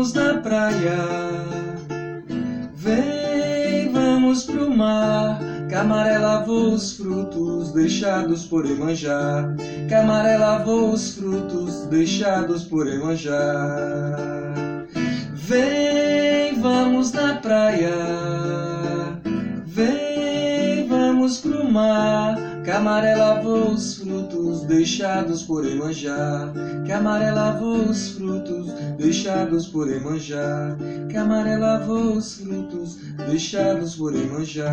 vamos na praia. Vem, vamos pro mar. Camaré lavou os frutos deixados por Emanjá. Camaré lavou os frutos deixados por Emanjá. Vem, vamos na praia. Vem, vamos pro mar. Camaré lavou os frutos deixados por Emanjá. Camaré lavou os frutos deixados por Emanjá. Camaré lavou os frutos deixados por Emanjá.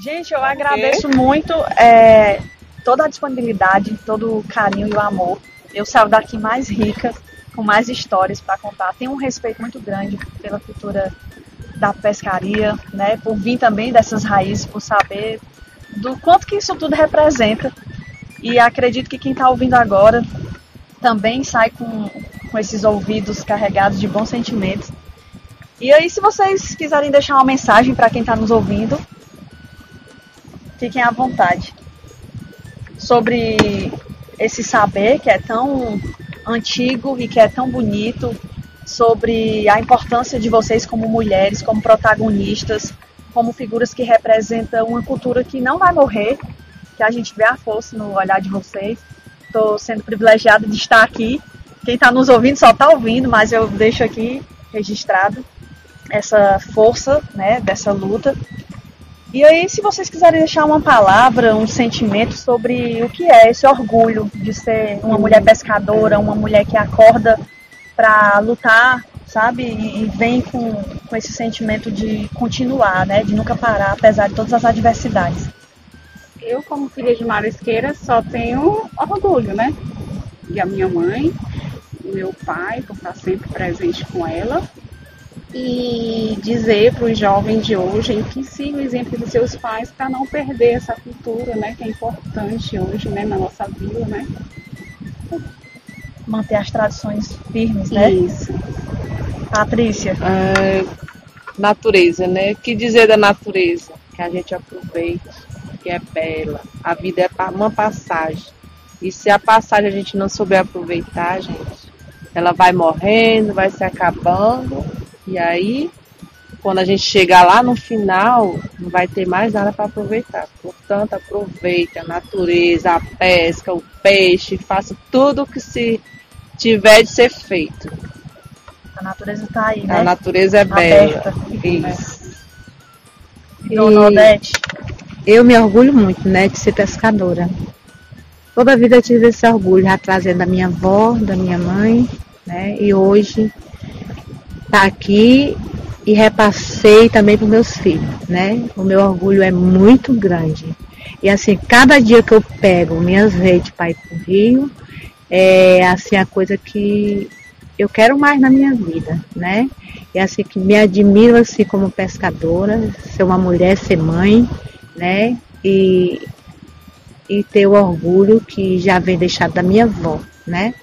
Gente, eu agradeço muito é, toda a disponibilidade, todo o carinho e o amor. Eu saio daqui mais rica, com mais histórias para contar. Tenho um respeito muito grande pela cultura da pescaria, né? Por vir também dessas raízes, por saber do quanto que isso tudo representa. E acredito que quem está ouvindo agora também sai com, com esses ouvidos carregados de bons sentimentos. E aí, se vocês quiserem deixar uma mensagem para quem está nos ouvindo, fiquem à vontade. Sobre esse saber que é tão antigo e que é tão bonito, sobre a importância de vocês como mulheres, como protagonistas, como figuras que representam uma cultura que não vai morrer, que a gente vê a força no olhar de vocês. Estou sendo privilegiada de estar aqui. Quem está nos ouvindo só está ouvindo, mas eu deixo aqui registrado essa força né, dessa luta. E aí, se vocês quiserem deixar uma palavra, um sentimento sobre o que é esse orgulho de ser uma mulher pescadora, uma mulher que acorda para lutar, sabe? E, e, vem com, com esse sentimento de continuar, né? De nunca parar, apesar de todas as adversidades. Eu, como filha de marisqueira, só tenho orgulho, né? E a minha mãe, meu pai, por estar sempre presente com ela. E dizer para os jovens de hoje que sigam o exemplo dos seus pais para não perder essa cultura, né? Que é importante hoje, né? Na nossa vida, né? Manter as tradições firmes, né? Isso. Patrícia. É, natureza, né? O que dizer da natureza? Que a gente aproveita, que é bela. A vida é uma passagem. E se a passagem a gente não souber aproveitar, gente, ela vai morrendo, vai se acabando. E aí, quando a gente chegar lá no final, não vai ter mais nada para aproveitar. Portanto, aproveite a natureza, a pesca, o peixe, faça tudo o que se tiver de ser feito. A natureza está aí, né? A natureza é bela. Aberta. Isso. E Dona Odete? Eu me orgulho muito, né, de ser pescadora. Toda a vida eu tive esse orgulho, já trazendo da minha avó, da minha mãe, né? E hoje tá aqui e repassei também para meus filhos, né? O meu orgulho é muito grande. E assim, cada dia que eu pego minhas redes para ir para o Rio, é assim a coisa que eu quero mais na minha vida, né? E assim que me admiro assim como pescadora, ser uma mulher, ser mãe, né? E, e ter o orgulho que já vem deixado da minha avó, né?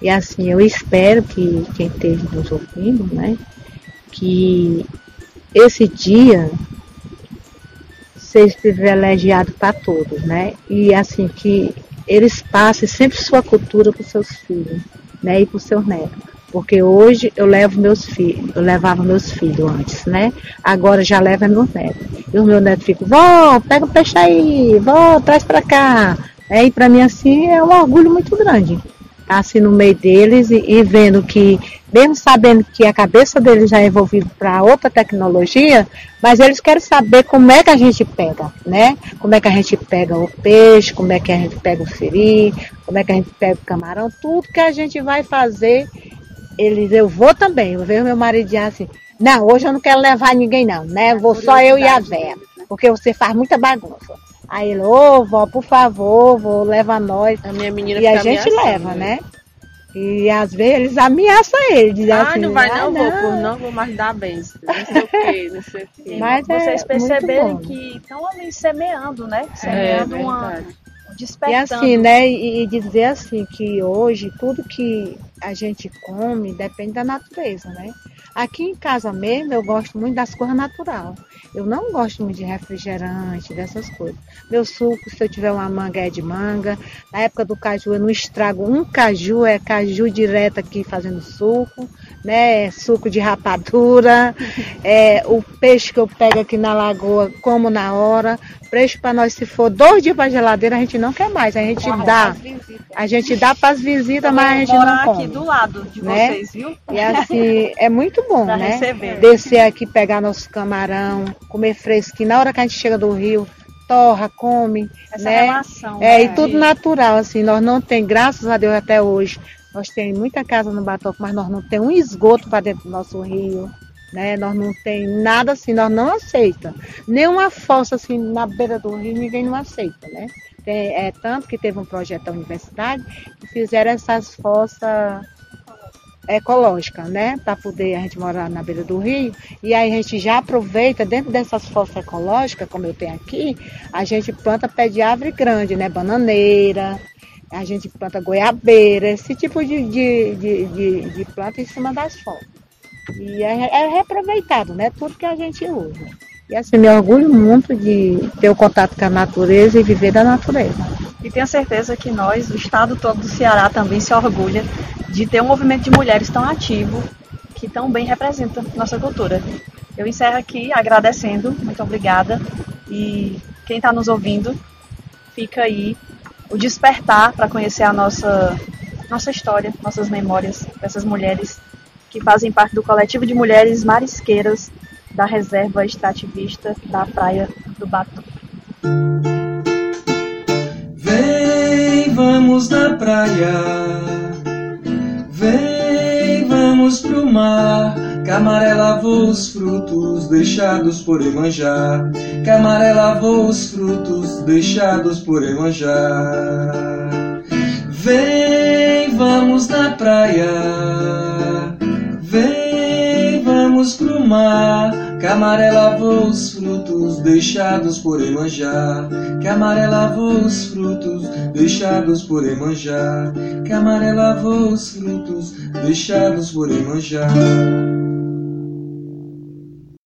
E assim, eu espero que quem esteja nos ouvindo, né? Que esse dia seja privilegiado para todos, né? E assim, que eles passem sempre sua cultura para os seus filhos, né? E para os seus netos. Porque hoje eu levo meus filhos, eu levava meus filhos antes, né? Agora já leva meus netos. E os meus netos ficam, vó, pega o peixe aí, vó, traz para cá. É, e para mim assim é um orgulho muito grande. Tá assim no meio deles e, e vendo que mesmo sabendo que a cabeça deles já é envolvida para outra tecnologia, mas eles querem saber como é que a gente pega, né? Como é que a gente pega o peixe, como é que a gente pega o siri, como é que a gente pega o camarão, tudo que a gente vai fazer, eles, eu vou também. Eu vejo meu marido assim, não, hoje eu não quero levar ninguém não, né? Vou só eu e a véia, porque você faz muita bagunça. Aí ele, ô, vó, por favor, vou levar nós. A minha menina e a gente leva, né? E às vezes eles ameaçam ele, dizem ah, assim, não vai ah, não, vou, não vou mais dar bênção. Não sei o que, não sei o que. Mas é Vocês perceberem muito bom. que estão ali semeando, né? Semeando uma, verdade. um E despertando. assim, né? E, e dizer assim que hoje tudo que a gente come depende da natureza, né? Aqui em casa mesmo eu gosto muito das coisas natural. Eu não gosto muito de refrigerante, dessas coisas. Meu suco, se eu tiver uma manga, é de manga. Na época do caju, eu não estrago um caju, é caju direto aqui fazendo suco, né? Suco de rapadura. É, o peixe que eu pego aqui na lagoa, como na hora. Peixe para nós, se for dois dias para geladeira, a gente não quer mais. A gente dá. A gente dá para as visitas, mas a gente não come. Do lado de né? vocês, viu? E assim, é muito bom, Pra né? receber. Descer aqui, pegar nosso camarão, comer fresquinho. Na hora que a gente chega do rio, torra, come, Essa né? relação. É, né? e tudo natural, assim, nós não tem, graças a Deus até hoje, nós temos muita casa no Batoque, mas nós não temos um esgoto para dentro do nosso rio, né? Nós não tem nada assim, nós não aceita. Nenhuma fossa assim na beira do rio, ninguém não aceita, né? Tem, é tanto que teve um projeto da universidade que fizeram essas fossas ecológicas, né? Para poder a gente morar na beira do rio. E aí a gente já aproveita, dentro dessas fossas ecológicas, como eu tenho aqui, a gente planta pé de árvore grande, né? Bananeira, a gente planta goiabeira, esse tipo de, de, de, de, de planta em cima das fossas. E é, é reaproveitado, né? Tudo que a gente usa. E assim, me orgulho muito de ter o contato com a natureza e viver da natureza. E tenho certeza que nós, o estado todo do Ceará, também se orgulha de ter um movimento de mulheres tão ativo que tão bem representa nossa cultura. Eu encerro aqui agradecendo, muito obrigada. E quem está nos ouvindo, fica aí o despertar para conhecer a nossa, nossa história, nossas memórias dessas mulheres que fazem parte do coletivo de mulheres marisqueiras da reserva extrativista da Praia do Batu. Vem, vamos na praia. Vem, vamos pro mar. Camaré lavou os frutos deixados por Emanjá. Camaré lavou os frutos deixados por Emanjá. Vem, vamos na praia. Vamos pro mar. Camaré lavou os frutos deixados por Emanjá. Camaré lavou os frutos deixados por Emanjá. Camaré lavou os frutos deixados por Emanjá.